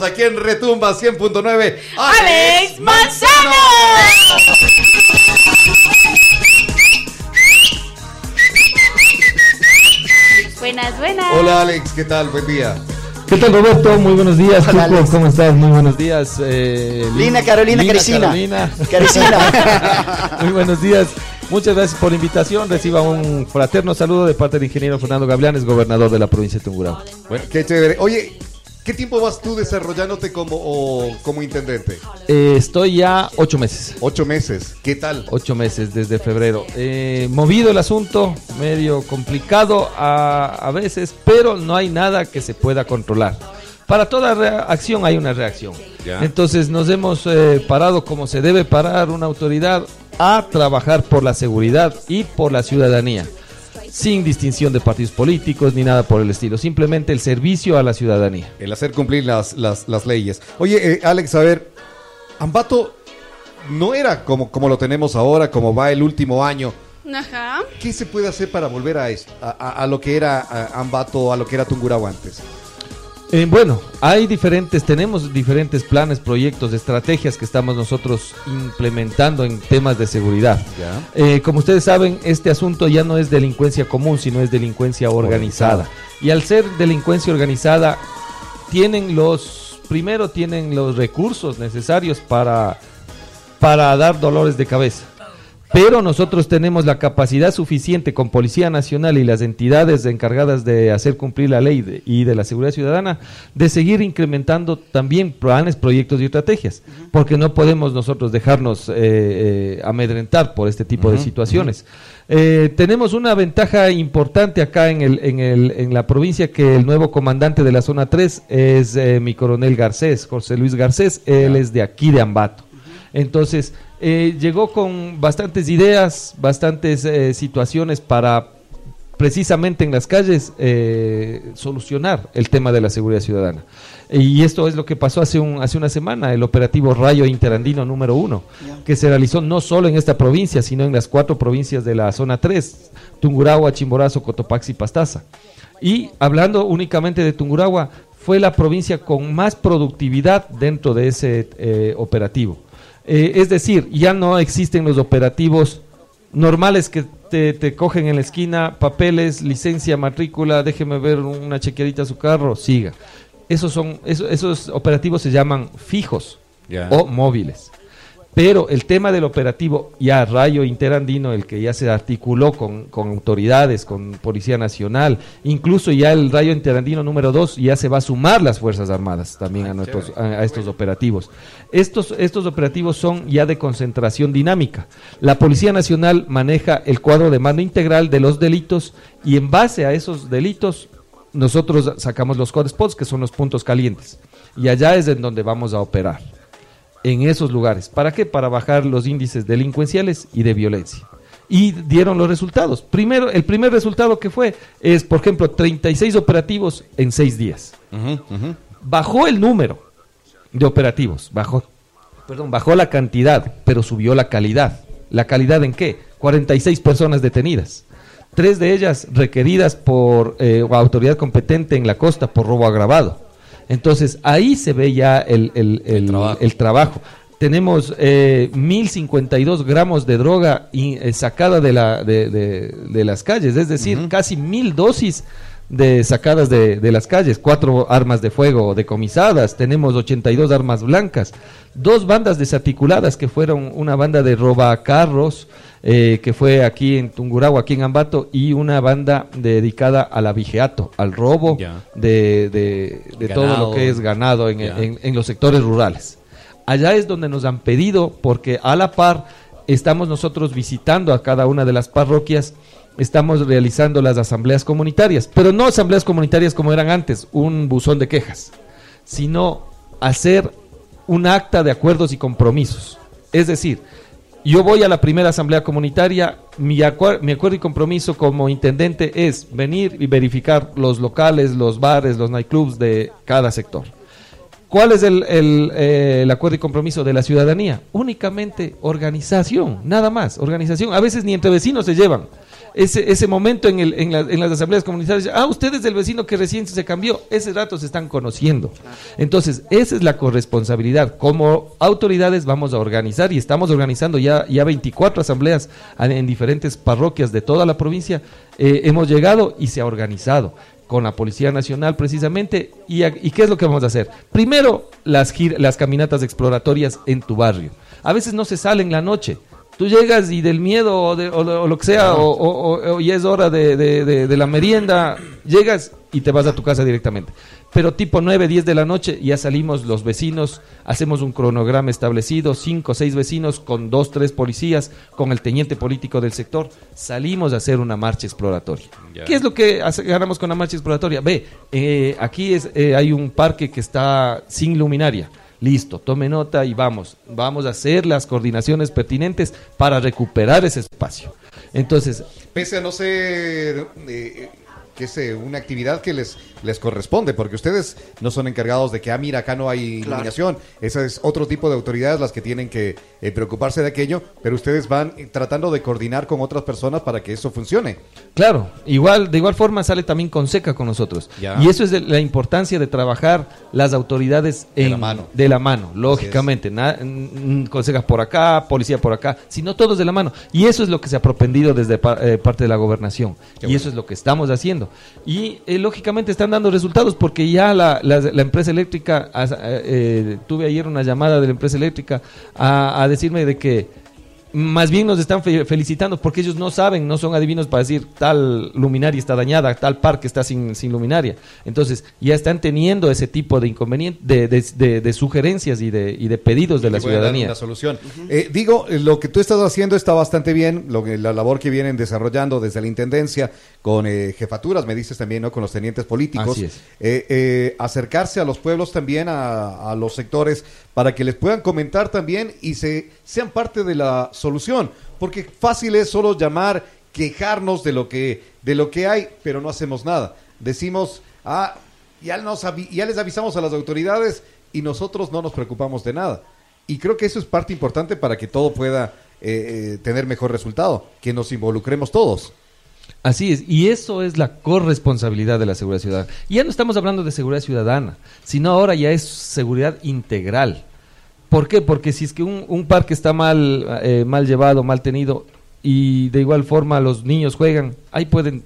Aquí en Retumba 100.9, Alex Manzano. Buenas, buenas. Hola Alex, ¿qué tal? Buen día. ¿Qué tal Roberto? Muy buenos días, Hola, Alex. ¿cómo estás? Muy buenos días. eh, Lina, Carolina, Carisina. Carolina. Carisina. Muy buenos días. Muchas gracias por la invitación. Reciba un fraterno saludo de parte del ingeniero Fernando Gavilanes, gobernador de la provincia de Tungurahua. Bueno, qué chévere. Oye, ¿qué tiempo vas tú desarrollándote como, o- como intendente? Eh, estoy ya ocho meses. Ocho meses. ¿Qué tal? Ocho meses desde febrero. Eh, movido el asunto, medio complicado a, a veces, pero no hay nada que se pueda controlar. Para toda acción hay una reacción. Ya. Entonces nos hemos eh, parado como se debe parar una autoridad a trabajar por la seguridad y por la ciudadanía, sin distinción de partidos políticos ni nada por el estilo, simplemente el servicio a la ciudadanía. El hacer cumplir las, las, las leyes. Oye, eh, Alex, a ver, Ambato no era como, como lo tenemos ahora, como va el último año. Ajá. ¿Qué se puede hacer para volver a esto? A, a- a lo que era a, Ambato, a lo que era Tungurahua antes. Eh, bueno, hay diferentes, tenemos diferentes planes, proyectos, estrategias que estamos nosotros implementando en temas de seguridad. Eh, como ustedes saben, este asunto ya no es delincuencia común, sino es delincuencia organizada. Y al ser delincuencia organizada, tienen los, primero tienen los recursos necesarios para, para dar dolores de cabeza. Pero nosotros tenemos la capacidad suficiente con Policía Nacional y las entidades encargadas de hacer cumplir la ley de- y de la seguridad ciudadana de seguir incrementando también planes, proyectos y estrategias, porque no podemos nosotros dejarnos eh, eh, amedrentar por este tipo de situaciones. Eh, tenemos una ventaja importante acá en, el, en, el, en la provincia que el nuevo comandante de la zona 3 es eh, mi coronel Garcés, José Luis Garcés, él es de aquí de Ambato. Entonces, eh, llegó con bastantes ideas, bastantes eh, situaciones para precisamente en las calles eh, solucionar el tema de la seguridad ciudadana. Y esto es lo que pasó hace, un, hace una semana, el operativo Rayo Interandino número uno, que se realizó no solo en esta provincia, sino en las cuatro provincias de la zona 3, Tungurahua, Chimborazo, Cotopaxi y Pastaza. Y hablando únicamente de Tungurahua, fue la provincia con más productividad dentro de ese eh, operativo. Eh, es decir, ya no existen los operativos normales que te, te cogen en la esquina, papeles, licencia, matrícula, déjeme ver una chequeadita a su carro, siga. Esos, son, esos, esos operativos se llaman fijos o móviles. Pero el tema del operativo ya Rayo Interandino, el que ya se articuló con, con autoridades, con Policía Nacional, incluso ya el Rayo Interandino número 2 ya se va a sumar las Fuerzas Armadas también a, nuestros, a, a estos operativos. Estos, estos operativos son ya de concentración dinámica. La Policía Nacional maneja el cuadro de mando integral de los delitos y en base a esos delitos nosotros sacamos los hotspots, que son los puntos calientes. Y allá es en donde vamos a operar en esos lugares. ¿Para qué? Para bajar los índices delincuenciales y de violencia. Y dieron los resultados. Primero, el primer resultado que fue es, por ejemplo, 36 operativos en 6 días. Bajó el número de operativos, bajó, perdón, bajó la cantidad, pero subió la calidad. ¿La calidad en qué? 46 personas detenidas. Tres de ellas requeridas por eh, autoridad competente en la costa por robo agravado. Entonces ahí se ve ya el, el- el- el trabajo. Tenemos eh, 1052 gramos de droga y, eh, sacada de, la, de, de- de las calles, es decir, casi mil dosis de sacadas de, de las calles, cuatro armas de fuego decomisadas, tenemos 82 armas blancas, dos bandas desarticuladas que fueron una banda de robacarros eh, que fue aquí en Tungurahua, aquí en Ambato, y una banda dedicada al abigeato, al robo de, de- de todo lo que es ganado en- en los sectores rurales. Allá es donde nos han pedido, porque a la par estamos nosotros visitando a cada una de las parroquias, estamos realizando las asambleas comunitarias, pero no asambleas comunitarias como eran antes, un buzón de quejas, sino hacer un acta de acuerdos y compromisos. Es decir, yo voy a la primera asamblea comunitaria, mi, acuer- mi acuerdo y compromiso como intendente es venir y verificar los locales, los bares, los nightclubs de cada sector. ¿Cuál es el, el, eh, el acuerdo y compromiso de la ciudadanía? Únicamente organización, nada más, organización. A veces ni entre vecinos se llevan. Ese, ese momento en, el, en, la- en las asambleas comunitarias, ah, usted es el vecino que recién se cambió, ese rato se están conociendo. Entonces, esa es la corresponsabilidad. Como autoridades vamos a organizar y estamos organizando ya, ya 24 asambleas en, en diferentes parroquias de toda la provincia. Eh, hemos llegado y se ha organizado con la Policía Nacional precisamente. ¿Y, y qué es lo que vamos a hacer? Primero, las, gir- las caminatas exploratorias en tu barrio. A veces no se sale en la noche. Tú llegas y del miedo o, de- o lo, o lo que sea, o, o- ya es hora de, de- de- de la merienda, llegas y te vas a tu casa directamente. Pero tipo 9, 10 de la noche ya salimos los vecinos, hacemos un cronograma establecido, cinco o seis vecinos con dos, tres policías, con el teniente político del sector, salimos a hacer una marcha exploratoria. ¿Qué es lo que hace- ganamos con la marcha exploratoria? Ve, eh, aquí es, eh, hay un parque que está sin luminaria. Listo, tome nota y vamos. Vamos a hacer las coordinaciones pertinentes para recuperar ese espacio. Entonces, Pese a no ser eh, que sé, una actividad que les, les corresponde, porque ustedes no son encargados de que, ah, mira, acá no hay Claro. iluminación. Esa es otro tipo de autoridades las que tienen que eh, preocuparse de aquello, pero ustedes van eh, tratando de coordinar con otras personas para que eso funcione. Claro, igual, de igual forma sale también Conseca con nosotros. Ya. Y eso es de- la importancia de trabajar las autoridades De la mano. De la mano, lógicamente. Consejas por acá, policía por acá, sino todos de la mano. Y eso es lo que se ha propendido desde pa- eh, parte de la gobernación. y bueno. eso es lo que estamos haciendo. Y eh, lógicamente están dando resultados porque ya la, empresa eléctrica, eh, eh, tuve ayer una llamada de la empresa eléctrica a decirme de que más bien nos están fe- felicitando porque ellos no saben, no son adivinos para decir tal luminaria está dañada, tal parque está sin, sin luminaria. Entonces ya están teniendo ese tipo de inconvenientes, de, de- de- de sugerencias y de, y de pedidos de la ciudadanía. Una solución. Eh, digo, lo que tú estás haciendo está bastante bien, lo que, la labor que vienen desarrollando desde la Intendencia, con eh, jefaturas, me dices también, ¿no? Con los tenientes políticos. Así es. Eh, eh, acercarse a los pueblos también, a, a los sectores, para que les puedan comentar también y se sean parte de la solución. Porque fácil es solo llamar, quejarnos de lo que, de lo que hay, pero no hacemos nada. Decimos, ah, ya, nos ya les avisamos a las autoridades y nosotros no nos preocupamos de nada. Y creo que eso es parte importante para que todo pueda eh, eh, tener mejor resultado, que nos involucremos todos. Así es, y eso es la corresponsabilidad de la seguridad ciudadana. Ya no estamos hablando de seguridad ciudadana, sino ahora ya es seguridad integral. ¿Por qué? Porque si es que un, un parque está mal, eh, mal llevado, mal tenido, y de igual forma los niños juegan, ahí pueden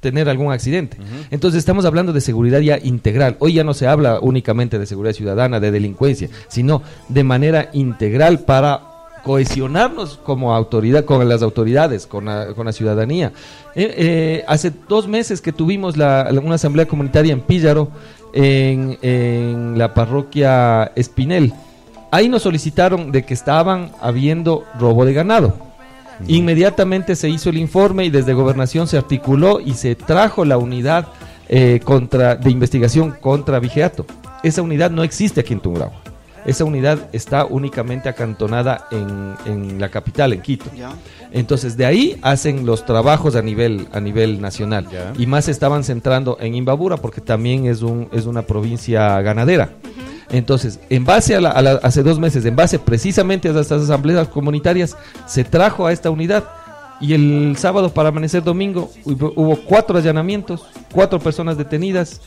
tener algún accidente. Entonces estamos hablando de seguridad ya integral. Hoy ya no se habla únicamente de seguridad ciudadana, de delincuencia, sino de manera integral para cohesionarnos como autoridad, con las autoridades, con la, con la ciudadanía. Eh, eh, hace dos meses que tuvimos la- la- una asamblea comunitaria en Píllaro, en, en la parroquia Espinel. Ahí nos solicitaron de que estaban habiendo robo de ganado. Inmediatamente se hizo el informe y desde gobernación se articuló y se trajo la unidad eh, contra, de investigación contra Vigeato. Esa unidad no existe aquí en Tungurahua. Esa unidad está únicamente acantonada en, en la capital, en Quito. Entonces de ahí hacen los trabajos a nivel a nivel nacional y más se estaban centrando en Imbabura porque también es un es una provincia ganadera. Entonces, en base a, la, a la- hace dos meses, en base precisamente a estas asambleas comunitarias, se trajo a esta unidad y el sábado para amanecer domingo hubo, cuatro allanamientos, cuatro personas detenidas,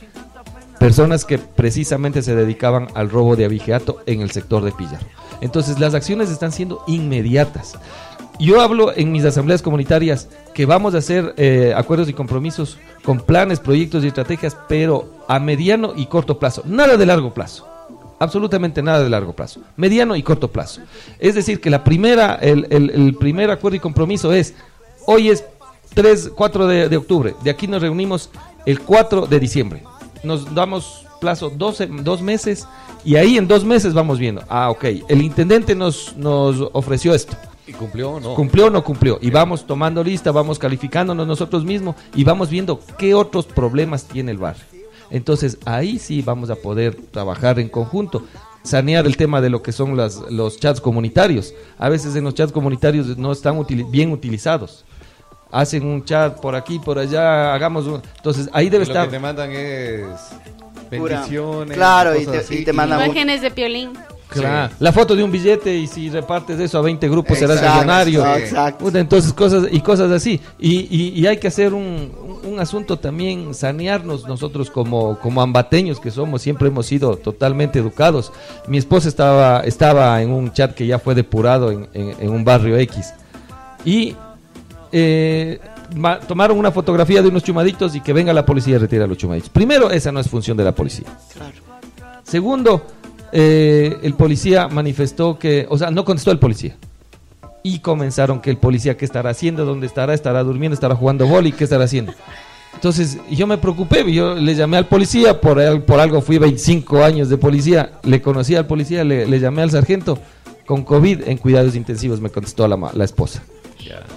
personas que precisamente se dedicaban al robo de abigeato en el sector de Pillar. Entonces, las acciones están siendo inmediatas. Yo hablo en mis asambleas comunitarias que vamos a hacer eh, acuerdos y compromisos con planes, proyectos y estrategias, pero a mediano y corto plazo, nada de largo plazo. Absolutamente nada de largo plazo, mediano y corto plazo. Es decir, que la primera, el, el- el primer acuerdo y compromiso es, hoy es 3, 4 de, de octubre, de aquí nos reunimos el 4 de diciembre. Nos damos plazo 12, dos meses y ahí en dos meses vamos viendo, ah, ok, el intendente nos, nos ofreció esto. ¿Y cumplió o no? ¿Cumplió o no cumplió? Y vamos tomando lista, vamos calificándonos nosotros mismos y vamos viendo qué otros problemas tiene el barrio. Entonces ahí sí vamos a poder trabajar en conjunto, sanear el tema de lo que son las, los chats comunitarios. A veces en los chats comunitarios no están bien utilizados. Hacen un chat por aquí, por allá, hagamos un... Entonces ahí debe Y lo estar... que te mandan es Pura- bendiciones. Claro, y te- así, y te mandan- Imágenes de piolín. Claro. La foto de un billete y si repartes eso a 20 grupos serás Exacto, millonario. sí. Exacto. Entonces cosas y cosas así. Y, y- y hay que hacer un, un asunto también, sanearnos nosotros como, como ambateños que somos, siempre hemos sido totalmente educados. Mi esposa estaba, estaba en un chat que ya fue depurado en, en- en un barrio X. Y eh, ma- tomaron una fotografía de unos chumaditos y que venga la policía a retirar los chumaditos. Primero, esa no es función de la policía. Claro. Segundo, eh, el policía manifestó que, o sea, no contestó el policía. Y comenzaron que el policía, ¿qué estará haciendo? ¿Dónde estará? ¿Estará durmiendo? ¿Estará jugando boli? ¿Qué estará haciendo? Entonces, yo me preocupé, yo le llamé al policía, por, por algo fui 25 años de policía, le conocí al policía, le, llamé al sargento, con COVID en cuidados intensivos, me contestó la esposa.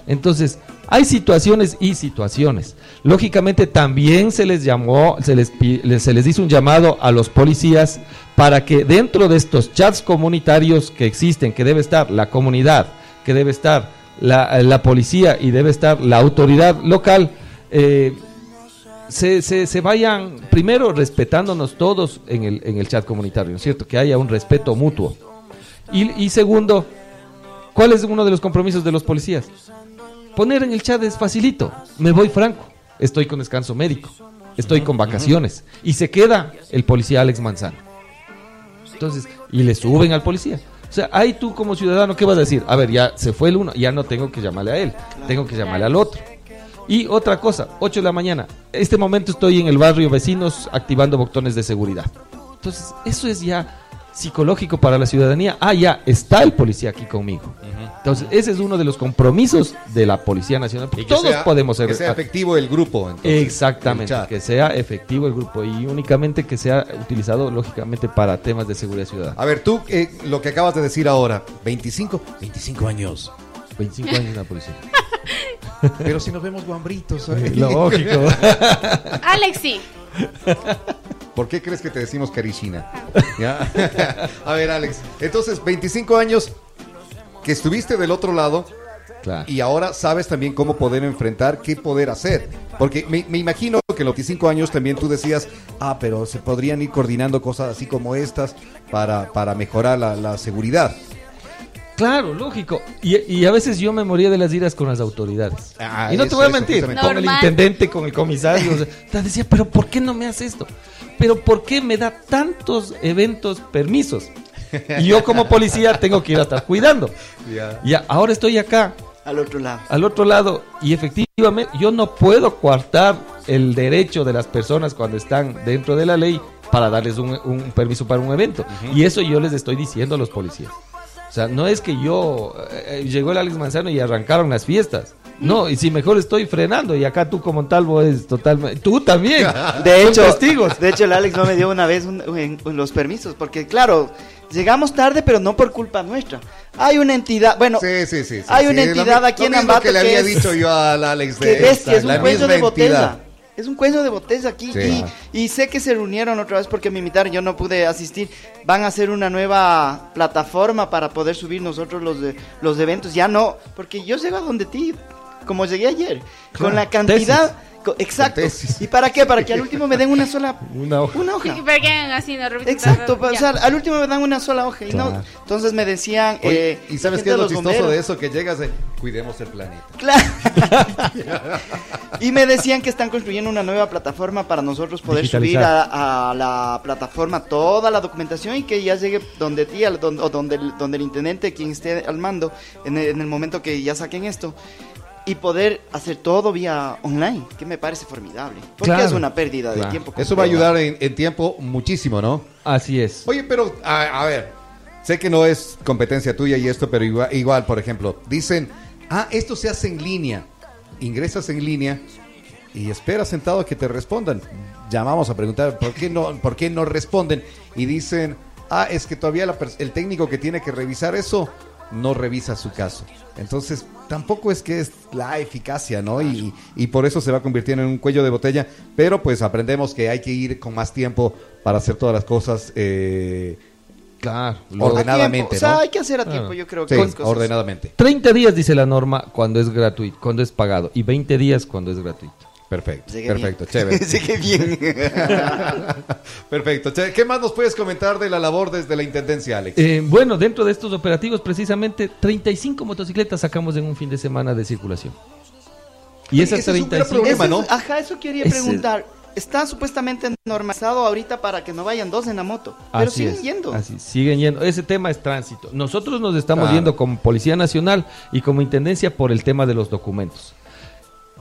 Entonces, hay situaciones y situaciones. Lógicamente también se les llamó, se les, se les hizo un llamado a los policías para que dentro de estos chats comunitarios que existen, que debe estar la comunidad, que debe estar la, la policía y debe estar la autoridad local, eh, se, se, se vayan primero respetándonos todos en el, en el chat comunitario, ¿no es cierto? Que haya un respeto mutuo. Y, y segundo, ¿cuál es uno de los compromisos de los policías? Poner en el chat es facilito. Me voy franco. Estoy con descanso médico. Estoy con vacaciones. Y se queda el policía Alex Manzano. Entonces, y le suben al policía. O sea, ahí tú como ciudadano, ¿qué vas a decir? A ver, ya se fue el uno, ya no tengo que llamarle a él. Tengo que llamarle al otro. Y otra cosa, 8 de la mañana. Este momento estoy en el barrio vecinos activando botones de seguridad. Entonces, eso es ya psicológico para la ciudadanía. Ah, ya está el policía aquí conmigo. Entonces, ese es uno de los compromisos de la Policía Nacional. Y que Todos sea- podemos ser Que sea efectivo el grupo. entonces, Exactamente, que sea efectivo el grupo y únicamente que sea utilizado lógicamente para temas de seguridad ciudadana. A ver, tú, eh, lo que acabas de decir ahora, 25, 25 años. 25 años en la policía. Pero si nos vemos guambritos. ¿eh? Lógico. Alex, sí. ¿Por qué crees que te decimos Karishina? ¿Ya? A ver, Alex. Entonces, 25 años que estuviste del otro lado Claro. y ahora sabes también cómo poder enfrentar, qué poder hacer. Porque me, me imagino que en los 25 años también tú decías, ah, pero se podrían ir coordinando cosas así como estas para, para mejorar la, la seguridad. Claro, lógico. Y, y a veces yo me moría de las iras con las autoridades. Ah, y no te voy a eso, mentir, con el intendente, con el comisario. o sea, te decía, pero ¿por qué no me hace esto? Pero ¿por qué me da tantos eventos permisos? Y yo como policía tengo que ir a estar cuidando. Ya. Y a- ahora estoy acá, Al otro lado. al otro lado, y efectivamente yo no puedo coartar el derecho de las personas cuando están dentro de la ley para darles un, un permiso para un evento. Y eso yo les estoy diciendo a los policías. O sea, no es que yo, eh, eh, llegó el Alex Manzano y arrancaron las fiestas. No, y si mejor estoy frenando y acá tú como Montalvo es totalmente... Tú también. De hecho, testigos. de hecho, el Alex no me dio una vez un- un- un- los permisos, porque claro, llegamos tarde, pero no por culpa nuestra. Hay una entidad, bueno, Sí, sí, sí. sí, hay una lo entidad aquí lo en Ambato que le que había es- dicho yo al Alex de que ves esta, que es un cuello misma de botella. entidad. Es un cuello de botella aquí. Sí. Y, y sé que se reunieron otra vez porque me invitaron, yo no pude asistir. Van a hacer una nueva plataforma para poder subir nosotros los, de, los eventos. Ya no, porque yo llego a donde ti, como llegué ayer, Claro, con la cantidad. Exacto. ¿Y para qué? Para que al último me den una sola Una hoja. una hoja. Para que hagan así, no repiten. Exacto, Ya. o sea, al último me dan una sola hoja y no. Entonces me decían. Oye, eh, ¿Y sabes qué es lo chistoso bomberos. de eso? Que llegas de, cuidemos el planeta. Claro. y me decían que están construyendo una nueva plataforma para nosotros poder subir a, a la plataforma toda la documentación y que ya llegue donde ti al- don- o donde, el- donde el intendente, quien esté al mando, en el, en el momento que ya saquen esto. Y poder hacer todo vía online, que me parece formidable. Porque Claro. es una pérdida de Claro. tiempo. Eso va a ayudar en, en tiempo muchísimo, ¿no? Así es. Oye, pero, a, a ver, sé que no es competencia tuya y esto, pero igual, igual, por ejemplo, dicen, ah, esto se hace en línea. Ingresas en línea y esperas sentado a que te respondan. Llamamos a preguntar, ¿por qué no, por qué no responden? Y dicen, ah, es que todavía la el técnico que tiene que revisar eso no revisa su caso. Entonces, tampoco es que es la eficacia, ¿no? Y, y por eso se va convirtiendo en un cuello de botella, pero pues aprendemos que hay que ir con más tiempo para hacer todas las cosas eh, Claro. Ordenadamente, O sea, ¿no? hay que hacer a Claro. tiempo, yo creo Sí, que cosas- ordenadamente. 30 días dice la norma cuando es gratuito, cuando es pagado, y 20 días cuando es gratuito. Perfecto, Llegué perfecto, bien. chévere. Llegué bien. Perfecto, chévere. ¿Qué más nos puedes comentar de la labor desde la Intendencia, Alex? Eh, bueno, dentro de estos operativos, precisamente 35 motocicletas sacamos en un fin de semana de circulación. Y esas Ese es un 35. problema, Eso ¿no? es- Ajá, eso quería Ese- preguntar. Está supuestamente normalizado ahorita para que no vayan dos en la moto. Pero Así siguen es, yendo. así, siguen yendo. Ese tema es tránsito. Nosotros nos estamos Claro. yendo como Policía Nacional y como Intendencia por el tema de los documentos.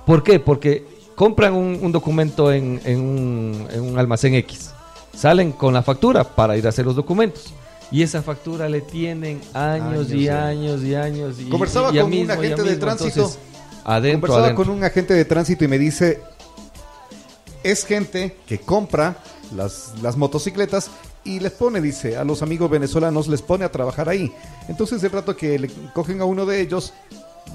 ¿Por qué? Porque compran un, un documento en, en un, en un almacén X. Salen con la factura para ir a hacer los documentos. Y esa factura le tienen años, Años, y eh. años y años. Y, Conversaba y con un mismo, agente de mismo. tránsito. Entonces, adentro, Conversaba adentro. con un agente de tránsito y me dice, es gente que compra las, las motocicletas y les pone, dice, a los amigos venezolanos les pone a trabajar ahí. Entonces el rato que le cogen a uno de ellos,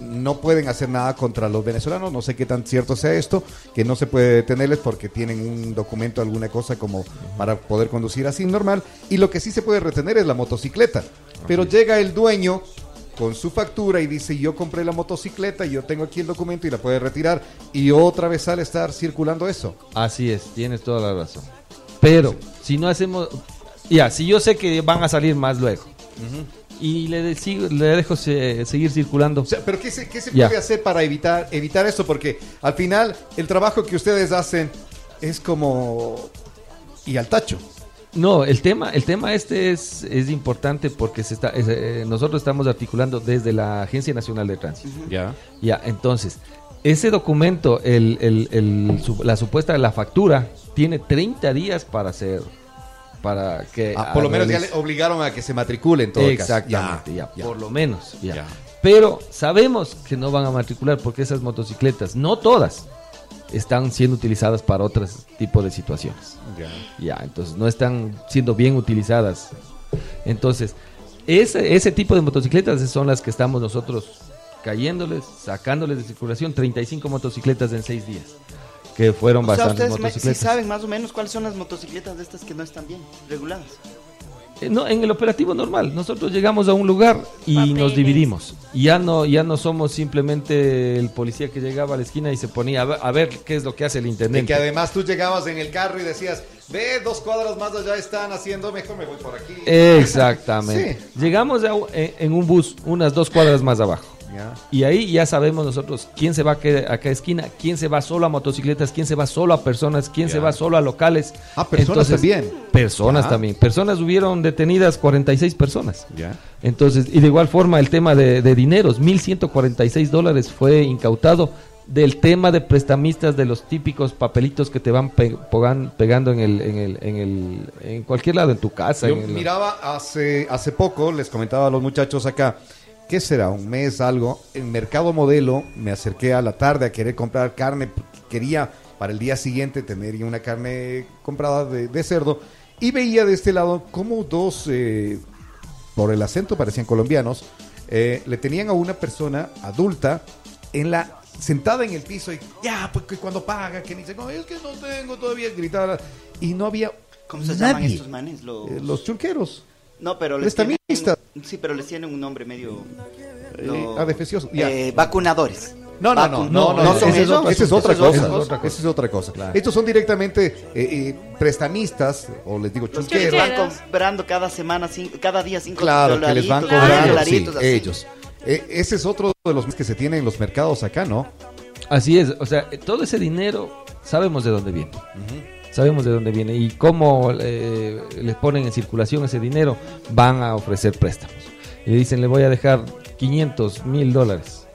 no pueden hacer nada contra los venezolanos, no sé qué tan cierto sea esto, que no se puede detenerles porque tienen un documento, alguna cosa como para poder conducir así normal, y lo que sí se puede retener es la motocicleta. Pero llega el dueño con su factura y dice yo compré la motocicleta y yo tengo aquí el documento y la puede retirar y otra vez sale a estar circulando eso. Así es, tienes toda la razón. Pero si no hacemos, ya, si yo sé que van a salir más luego y le, de- le dejo se- seguir circulando, O sea, pero ¿qué se, qué se Ya. puede hacer para evitar, evitar esto? Porque al final el trabajo que ustedes hacen es como... y al tacho. no, el tema, el tema este es, es importante porque se está, es, eh, nosotros estamos articulando desde la Agencia Nacional de Tránsito. Ya. Ya, entonces, ese documento, el, el- el- su- la supuesta la factura, tiene 30 días para hacer, para que... Ah, por lo menos ya le obligaron a que se matricule en todo caso. Exactamente, ya, ya. por lo menos, ya. Ya. Pero sabemos que no van a matricular porque esas motocicletas, no todas, están siendo utilizadas para otros tipos de situaciones. Ya. Ya, entonces no están siendo bien utilizadas. Entonces, ese, ese tipo de motocicletas son las que estamos nosotros cayéndoles, sacándoles de circulación, 35 motocicletas en 6 días, que fueron O sea, bastantes ustedes me- sí motocicletas. saben más o menos cuáles son las motocicletas de estas que no están bien reguladas. Eh, No, en el operativo normal, nosotros llegamos a un lugar y Papeles. nos dividimos. Ya no, ya no somos simplemente el policía que llegaba a la esquina y se ponía a ver, a ver qué es lo que hace el Y intendente. que además tú llegabas en el carro y decías, ve, dos cuadras más allá están haciendo, mejor me voy por aquí. Exactamente. Sí. Llegamos a- en, en un bus unas dos cuadras más abajo. Y ahí ya sabemos nosotros quién se va a, a cada esquina, quién se va solo a motocicletas, quién se va solo a personas, quién se va solo a locales. Ah, personas también. Personas también. Personas hubieron detenidas 46 personas. Ya. Entonces, y de igual forma el tema de, de dineros, 1.146 dólares fue incautado del tema de prestamistas de los típicos papelitos que te van pe- pegando en el, en el, en el, en cualquier lado, en tu casa. Yo en miraba hace, hace poco, les comentaba a los muchachos acá, ¿qué será? Un mes, algo. En Mercado Modelo me acerqué a la tarde a querer comprar carne. porque Quería para el día siguiente tener ya una carne comprada de, de cerdo. Y veía de este lado como dos, eh, por el acento parecían colombianos, eh, le tenían a una persona adulta en la sentada en el piso y ya, pues que cuando paga, que ni cómo, es que no tengo todavía, gritaba. Y no había ¿Cómo se llaman nadie. estos manes? Los... Eh, los chulqueros. No, pero les Prestamistas. tienen... Sí, pero les tienen un nombre medio... Eh, lo- ah. Eh, vacunadores. No, no, no, no, no, no, no, son esa es esos, otra, esa es otra eso es cosa. otra cosa. Esa es otra cosa. Claro. Estos son directamente eh, eh, prestamistas, o les digo Los que les van comprando cada semana, cinco, cada día cinco Claro, que les van cobrando, sí, ellos. Eh, ese es otro de los que se tienen en los mercados acá, ¿no? Así es, o sea, todo ese dinero sabemos de dónde viene. Sabemos de dónde viene y cómo eh, les ponen en circulación ese dinero, van a ofrecer préstamos. Y le dicen, le voy a dejar 500 mil dólares,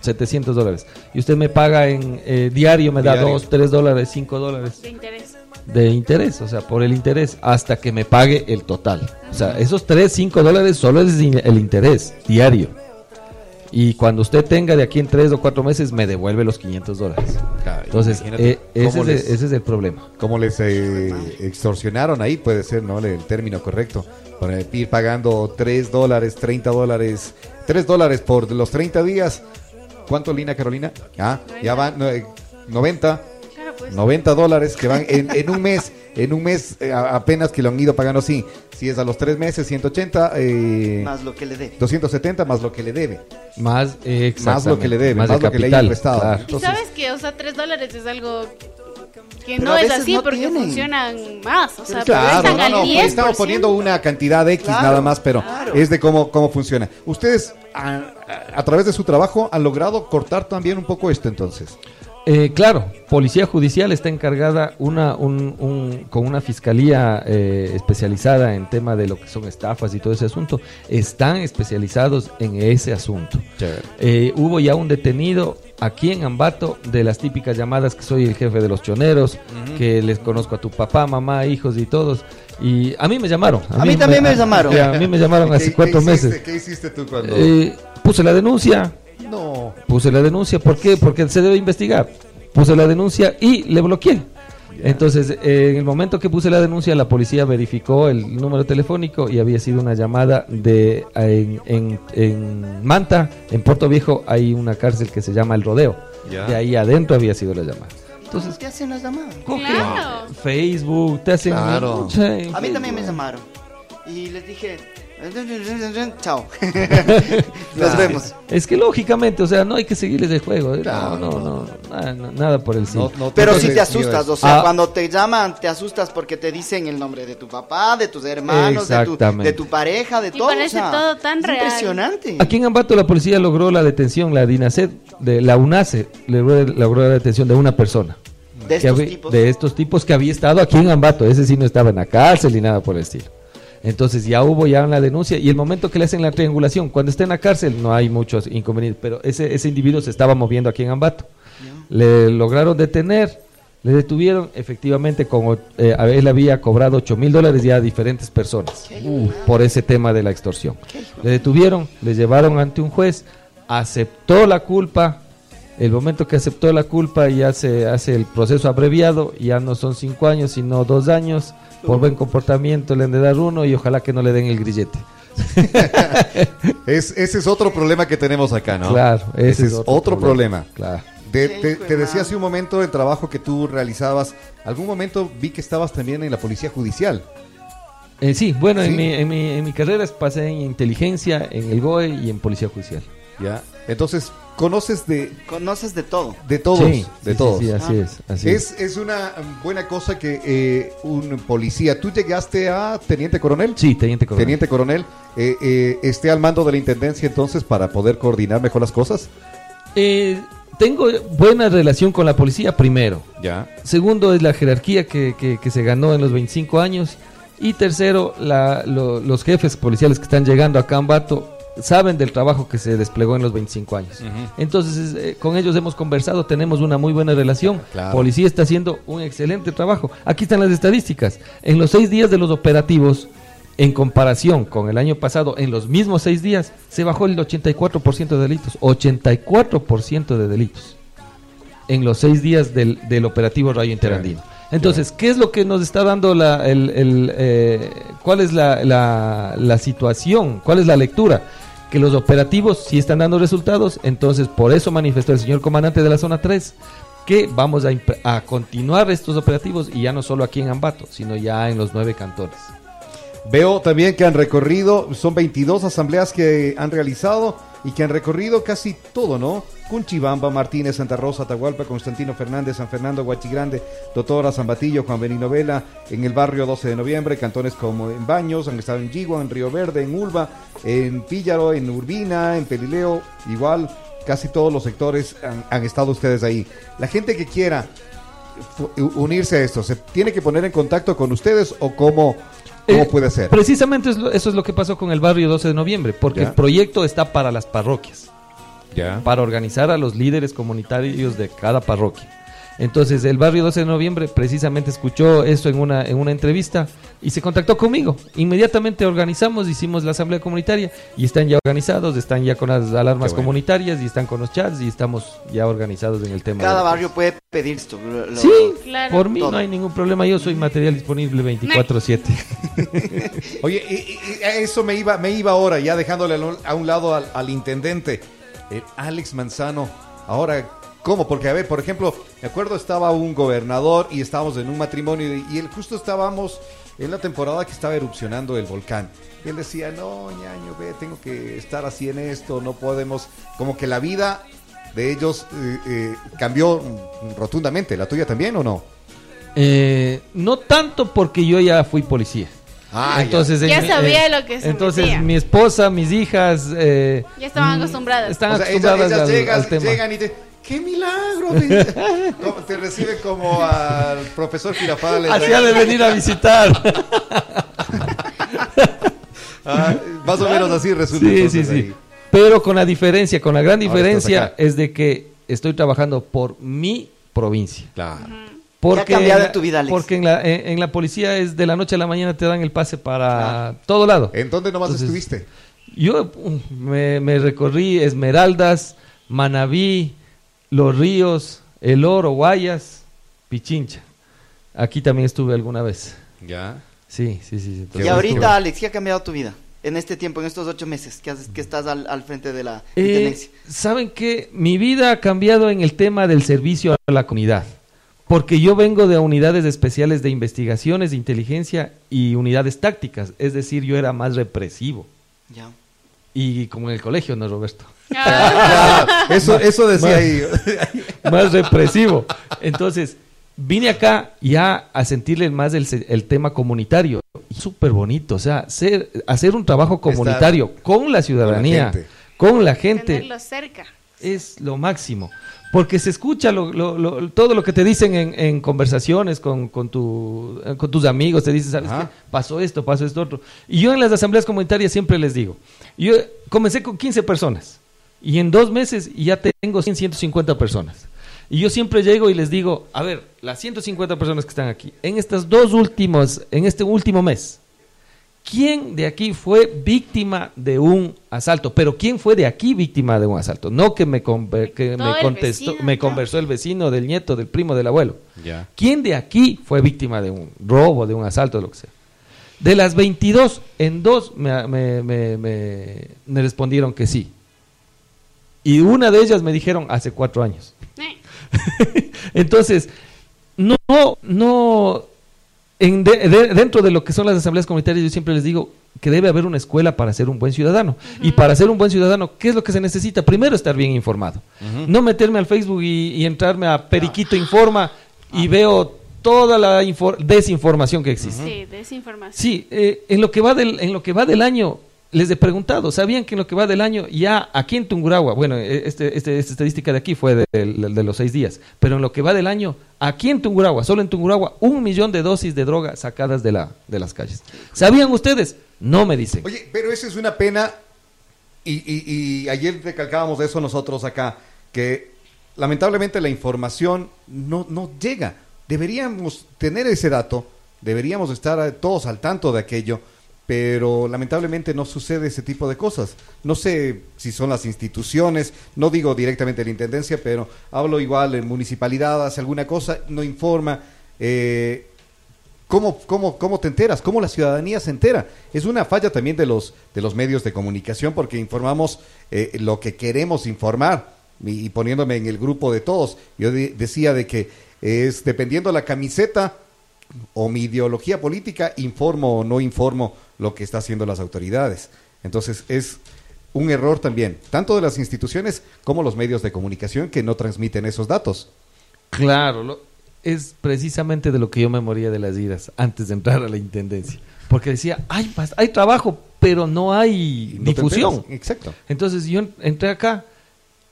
700 dólares. Y usted me paga en eh, diario, me da Diario. 2, 3 dólares, 5 dólares de interés. de interés, o sea, por el interés, hasta que me pague el total. O sea, esos 3, 5 dólares solo es in- el interés diario. Y cuando usted tenga de aquí en 3 o 4 meses, me devuelve los 500 dólares. Entonces, eh, ese, es el, ese es el problema. Como les eh, extorsionaron ahí, puede ser, ¿no? El término correcto. Para ir pagando 3 dólares, 30 dólares, 3 dólares por los 30 días. ¿Cuánto, Lina Carolina? Ah, ya van no, eh, 90. Claro, pues. 90 dólares que van en, en un mes. En un mes eh, apenas que lo han ido pagando así. Si es a los tres meses, 180, eh, Más lo que le dé. 270 más lo que le debe. Más, eh, Más lo que le debe, más, lo que le hayan prestado. claro. Y sabes que, o sea, 3 dólares es algo que Pero no a es así no porque tienen. funcionan más. O sea, Claro, no, al no, 10%. estamos poniendo una cantidad X Claro, nada más, pero claro. es de cómo, cómo funciona. Ustedes, a, a- a través de su trabajo, han logrado cortar también un poco esto entonces. Eh, claro, Policía Judicial está encargada una, un- un- con una fiscalía eh, especializada en tema de lo que son estafas y todo ese asunto. Están especializados en ese asunto. Eh, hubo ya un detenido aquí en Ambato de las típicas llamadas que soy el jefe de los choneros, que les conozco a tu papá, mamá, hijos y todos. Y a mí me llamaron. A mí también me llamaron. A mí me llamaron hace ¿Qué- cuatro hiciste- meses. ¿Qué hiciste tú cuando.? Eh, puse la denuncia, no. puse la denuncia, ¿por qué? Porque se debe investigar. Puse la denuncia y le bloqueé. Entonces, eh, en el momento que puse la denuncia, la policía verificó el número telefónico y había sido una llamada de en, en- en Manta, en Puerto Viejo, hay una cárcel que se llama El Rodeo. Ya. De ahí adentro había sido la llamada. Entonces, ¿qué hacen las llamadas? Coge Claro. Facebook, te hacen... Claro. A mí también me llamaron. Y les dije, chao. Nos vemos. Es que lógicamente, o sea, no hay que seguirles el juego. ¿eh? Claro, no, no, no, nada, no, nada por el sí. No- no Pero si te asustas, o sea, Ah. cuando te llaman, te asustas porque te dicen el nombre de tu papá, de tus hermanos, de tu, Exactamente. de tu pareja, de Y todo. parece o sea, todo tan es real. Impresionante. Aquí en Ambato la policía logró la detención, la DINASED, de la UNACE, logró, logró la detención de una persona. de estos había- tipos. de estos tipos que había estado aquí en Ambato. Ese sí no estaba en la cárcel ni nada por el estilo. Entonces ya hubo ya una denuncia y el momento que le hacen la triangulación, cuando está en la cárcel no hay muchos inconvenientes, pero ese, ese individuo se estaba moviendo aquí en Ambato. Le lograron detener, le detuvieron, efectivamente con, eh, él había cobrado 8 mil dólares ya a diferentes personas uh, por ese tema de la extorsión. Le detuvieron, le llevaron ante un juez, aceptó la culpa, el momento que aceptó la culpa ya se hace el proceso abreviado, ya no son cinco años, sino dos años, por buen comportamiento le han de dar uno y ojalá que no le den el grillete. Es, ese es otro problema que tenemos acá, ¿no? Claro, ese, es otro, problema. Claro. De- te, te decía hace un momento el trabajo que tú realizabas. Algún momento vi que estabas también en la policía judicial. Eh, sí, bueno, Sí. En, mi, en, mi, en mi carrera pasé en inteligencia, en el GOE y en policía judicial. Ya. Entonces, conoces de, Conoces de todo. de todos. Sí, de sí, todos. Sí, sí, así Ah. es. Así es. Es, es una buena cosa que eh, un policía, tú llegaste a teniente coronel, Sí, teniente coronel. teniente coronel, eh, eh, esté al mando de la intendencia entonces para poder coordinar mejor las cosas. Eh, tengo buena relación con la policía, primero. Ya. Segundo es la jerarquía que, que- que se ganó en los 25 años. Y tercero, la- lo- los jefes policiales que están llegando acá a Ambato saben del trabajo que se desplegó en los 25 años. Entonces, eh, con ellos hemos conversado, tenemos una muy buena relación. Claro. Policía está haciendo un excelente trabajo. Aquí están las estadísticas. En los seis días de los operativos, en comparación con el año pasado, en los mismos seis días, se bajó el 84% de delitos. 84% de delitos en los seis días del, del operativo Rayo Interandino. Entonces, ¿qué es lo que nos está dando la, el, el, eh, cuál es la, la, la situación, cuál es la lectura? Que los operativos sí están dando resultados, entonces por eso manifestó el señor comandante de la zona 3 que vamos a, a continuar estos operativos y ya no solo aquí en Ambato, sino ya en los nueve cantones. Veo también que han recorrido, son 22 asambleas que han realizado y que han recorrido casi todo, ¿no? Cunchibamba, Martínez, Santa Rosa, Atahualpa, Constantino Fernández, San Fernando, Guachigrande, Doctora, San Batillo, Juan Benino Vela, en el barrio 12 de noviembre, cantones como en Baños, han estado en Yigua, en Río Verde, en Ulva, en Píllaro, en Urbina, en Pelileo, igual, casi todos los sectores han, han estado ustedes ahí. La gente que quiera unirse a esto, ¿se tiene que poner en contacto con ustedes o cómo, cómo Eh, puede ser? Precisamente eso es lo que pasó con el barrio 12 de noviembre, porque Ya. el proyecto está para las parroquias. Ya. para organizar a los líderes comunitarios de cada parroquia. Entonces, el barrio 12 de noviembre precisamente escuchó esto en una, en una entrevista y se contactó conmigo. Inmediatamente organizamos, hicimos la asamblea comunitaria y están ya organizados, están ya con las alarmas bueno. comunitarias y están con los chats y estamos ya organizados en el tema. Cada barrio puede pedir esto. lo- lo- Sí, Claro. por mí Todo. no hay ningún problema. Yo soy material disponible 24/7. Oye, y- eso me iba, me iba ahora, ya dejándole a un- a un lado al, al intendente, el Alex Manzano. Ahora, ¿Cómo? Porque, a ver, por ejemplo, me acuerdo estaba un gobernador y estábamos en un matrimonio y, y él justo estábamos en la temporada que estaba erupcionando el volcán. Y él decía, no, ñaño, ve, tengo que estar así en esto, no podemos... Como que la vida de ellos eh, eh, cambió rotundamente. ¿La tuya también o no? Eh, no tanto porque yo ya fui policía. Ah, entonces Ya sabía eh, lo que se Entonces metía. mi esposa, mis hijas eh, Ya estaban mm, acostumbradas. Están O sea, ellas, acostumbradas ellas al, llegan, al tema. llegan y te... ¡Qué milagro! te reciben como al profesor Girafales. Hacía de venir a visitar. Ah, más o menos así resulta. sí, sí, sí. ahí. Pero con la diferencia, con la gran diferencia es de que estoy trabajando por mi provincia. Claro. Porque cambiado en la- tu vida, Alex? Porque en la, en, en la policía es de la noche a la mañana te dan el pase para todo lado. ¿En dónde nomás Entonces, estuviste? Yo um, me, me recorrí Esmeraldas, Manabí, Los Ríos, El Oro, Guayas, Pichincha. Aquí también estuve alguna vez. Ya. Sí, sí, sí. Y ahorita, estuve. Alex, ¿qué ha cambiado tu vida? En este tiempo, en estos ocho meses que, haces- que estás al, al frente de la Eh, intendencia. Saben que mi vida ha cambiado en el tema del servicio a la comunidad, porque yo vengo de unidades especiales de investigaciones, de inteligencia y unidades tácticas, es decir, yo era más represivo. Ya. Y como en el colegio, ¿no, Roberto? Ah, Claro, eso, eso decía ahí. más represivo. Entonces, vine acá ya a sentirle más el, se- el tema comunitario. Y Súper bonito, o sea, ser- hacer un trabajo comunitario con la ciudadanía, gente. con la gente, tenerlo cerca. Es lo máximo. Porque se escucha lo- lo- lo- todo lo que te dicen en, en conversaciones con, con, tu, eh, con tus amigos, te dicen, ¿sabes Ajá. qué? Pasó esto, pasó esto otro. Y yo en las asambleas comunitarias siempre les digo, yo comencé con 15 personas y en dos meses ya tengo 100, 150 personas. Y yo siempre llego y les digo, a ver, las 150 personas que están aquí, en estas dos últimos, en este último mes, ¿Quién de aquí fue víctima de un asalto? Pero ¿quién fue de aquí víctima de un asalto? No que me, conver- que me contestó, vecino, me conversó el vecino, del nieto, del primo, del abuelo. Ya. ¿Quién de aquí fue víctima de un robo, de un asalto, de lo que sea? De las 22, en dos me, me- me- me- me respondieron que sí. Y una de ellas me dijeron hace cuatro años. Eh, Entonces, no, no, en de- de- dentro de lo que son las asambleas comunitarias, yo siempre les digo que debe haber una escuela para ser un buen ciudadano. Y para ser un buen ciudadano, ¿qué es lo que se necesita? Primero, estar bien informado. No meterme al Facebook y, y entrarme a Periquito Informa y veo toda la infor- desinformación que existe. Sí, desinformación. Sí, eh, en, lo que va del, en lo que va del año, les he preguntado, ¿sabían que en lo que va del año ya aquí en Tungurahua, bueno, eh, este, este- esta estadística de aquí fue de, los seis días, pero en lo que va del año, aquí en Tungurahua, solo en Tungurahua, un millón de dosis de droga sacadas de, la, de las calles. ¿Sabían ustedes? No me dicen. Oye, pero eso es una pena, y, y- y ayer recalcábamos eso nosotros acá, que lamentablemente la información no, llega. Deberíamos tener ese dato, deberíamos estar todos al tanto de aquello, pero lamentablemente no sucede ese tipo de cosas. No sé si son las instituciones, no digo directamente la intendencia, pero hablo igual en municipalidad, hace alguna cosa, no informa. eh, ¿Cómo, cómo, ¿Cómo te enteras? ¿Cómo la ciudadanía se entera? Es una falla también de los, de los medios de comunicación porque informamos eh, lo que queremos informar y, poniéndome en el grupo de todos. Yo de- decía de que es dependiendo la camiseta o mi ideología política, informo o no informo lo que está haciendo las autoridades. Entonces es un error también, tanto de las instituciones como los medios de comunicación que no transmiten esos datos. Claro, lo- es precisamente de lo que yo me moría de las iras antes de entrar a la intendencia. Porque decía, hay, pas- hay trabajo, pero no hay no difusión. Exacto. Entonces yo en- entré acá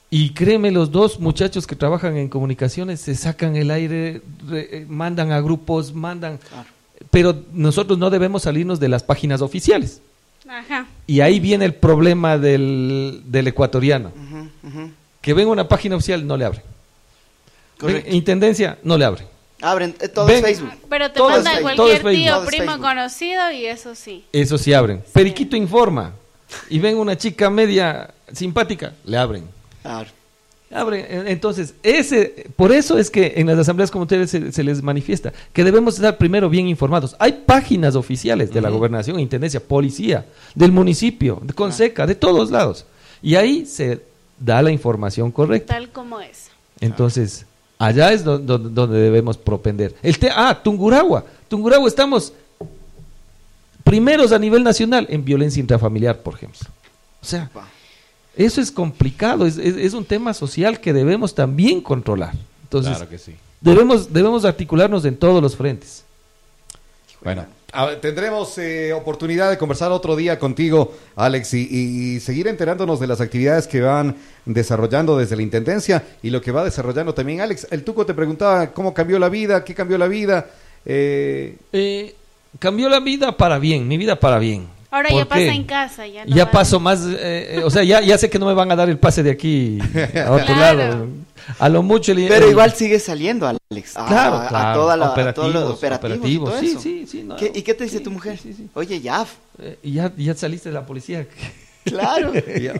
y créeme, los dos muchachos que trabajan en comunicaciones se sacan el aire, re- eh, mandan a grupos, mandan... Claro. Pero nosotros no debemos salirnos de las páginas oficiales. Ajá. Y ahí viene el problema del, del ecuatoriano. Que ven una página oficial, no le. Ven Intendencia, no le abren. Abren, eh, todo Ven. es Facebook. Pero te Todo es cualquier Facebook. tío, Todo es primo Facebook. conocido y eso sí. Eso sí abren. Periquito informa. Y ven una chica media simpática, le abren. Claro. Eh, Entonces, ese, por eso es que en las asambleas comunitarias se, se les manifiesta que debemos estar primero bien informados. Hay páginas oficiales de la gobernación, intendencia, policía, del municipio, de Conseca, de todos lados. Y ahí se da la información correcta. Tal como es. Entonces, allá es do- do- donde debemos propender. El te- ah, Tunguragua. Tunguragua estamos primeros a nivel nacional en violencia intrafamiliar, por ejemplo. O sea. Eso es complicado, es, es- es un tema social que debemos también controlar. Entonces, claro que sí. debemos, debemos articularnos en todos los frentes. Bueno, ver, tendremos eh, oportunidad de conversar otro día contigo, Alex, y, y seguir enterándonos de las actividades que van desarrollando desde la Intendencia y lo que va desarrollando también Alex. El Tuco te preguntaba cómo cambió la vida, qué cambió la vida. Eh, Eh, cambió la vida para bien, mi vida para bien. Ahora ¿Por ya pasa en casa. Ya, no ya paso más, eh, eh, o sea, ya, ya sé que no me van a dar el pase de aquí a otro Claro. lado. A lo mucho el- Pero igual sigue saliendo, Alex. A, Claro, a- a claro, toda la, a operativos, todos los operativos, y operativos, todo sí, eso. sí, sí, no, ¿Qué- ¿Y qué te dice sí, tu mujer? sí, sí, sí. Oye, ya. Eh, ya, ya saliste de la policía. Claro. ya.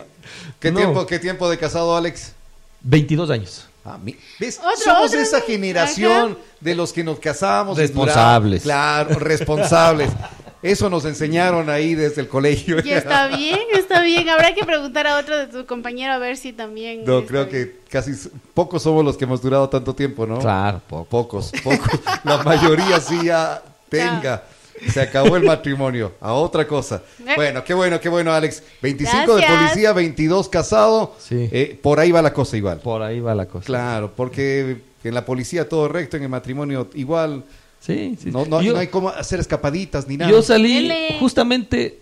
¿Qué, No. tiempo, ¿Qué tiempo de casado, Alex? 22 años. Ah, mi- ¿Ves? Otro, Somos otro, esa generación de los que nos casamos. Responsables. Claro, responsables. Eso nos enseñaron ahí desde el colegio. Y está bien, está bien. Habrá que preguntar a otro de tu compañero a ver si también. No, creo bien. que casi pocos somos los que hemos durado tanto tiempo, ¿no? Claro, poco. Pocos, pocos. La mayoría sí ya tenga. Se acabó el matrimonio. A otra cosa. Eh. Bueno, qué bueno, qué bueno, Alex. 25 de policía, 22 casado. Sí. Eh, por ahí va la cosa igual. Por ahí va la cosa. Claro, porque en la policía todo recto, en el matrimonio igual. Sí, sí. No, no, yo, no hay como hacer escapaditas ni nada. yo salí justamente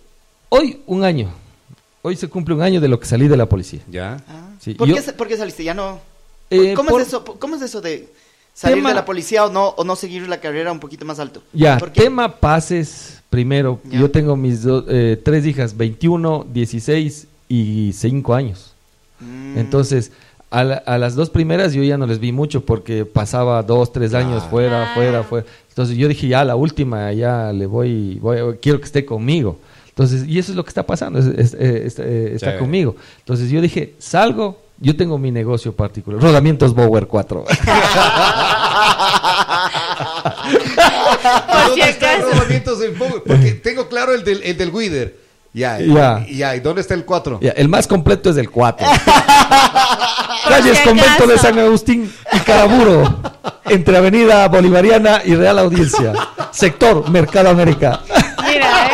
hoy un año. Hoy se cumple un año de lo que salí de la policía. ¿Ya? Ah, Sí, ¿Por, yo- qué, sa- por qué saliste? Ya no. Eh, ¿Cómo, por- es eso, ¿Cómo es eso de salir Tema- de la policía o no, o no seguir la carrera un poquito más alto? Ya, ¿Por qué? tema pases primero. Ya. Yo tengo mis do- eh, tres hijas, 21, 16 y 5 años. Mm, Entonces, a, la- a las dos primeras yo ya no les vi mucho porque pasaba dos, tres años Claro. fuera, fuera, fuera. Entonces yo dije, ya la última, ya le voy, voy quiero que esté conmigo. Entonces, y eso es lo que está pasando, es- es- eh, está, eh, está conmigo. Entonces yo dije, salgo, yo tengo mi negocio particular, Rodamientos Bower 4. Por. Porque tengo claro el del, el del Wider. Ya, Ya. ya. ¿Y dónde está el 4? Ya, el más completo es el 4. Por Calles Convento de. San Agustín y Caraburo, entre Avenida Bolivariana y Real Audiencia. Sector Mercado América. Mira, eh.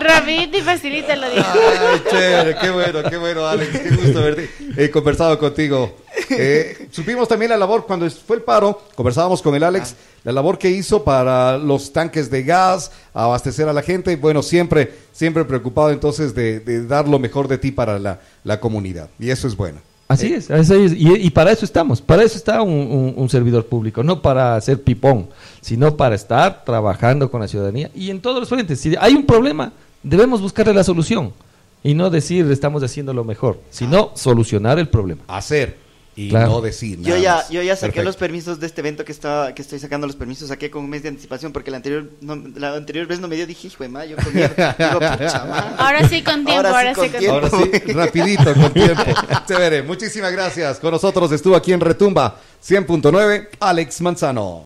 Rapidito y facilito lo digo. Ay, chévere, qué bueno, qué bueno, Alex, qué gusto haberte eh, conversado contigo. Eh, supimos también la labor, cuando fue el paro, conversábamos con el Alex, la labor que hizo para los tanques de gas, abastecer a la gente, y bueno, siempre, siempre preocupado entonces de, de dar lo mejor de ti para la, la comunidad, y eso es bueno. Así es, así es. Y, y para eso estamos, para eso está un, un- un servidor público, no para hacer pipón, sino para estar trabajando con la ciudadanía y en todos los frentes. Si hay un problema, debemos buscarle la solución y no decir estamos haciendo lo mejor, sino solucionar el problema. Hacer y Claro. no decir Yo nada ya, más. yo ya saqué Perfecto. los permisos de este evento que estaba, que estoy sacando los permisos, saqué con un mes de anticipación porque la anterior, no- la anterior vez no me dio, dije, hijo de madre, yo con miedo". Digo, "Pucha, madre". Ahora sí con tiempo, Ahora sí ahora sí con con tiempo. tiempo. Ahora sí, rapidito, con tiempo. Chévere, muchísimas gracias. Con nosotros estuvo aquí en Retumba 100.9 Alex Manzano.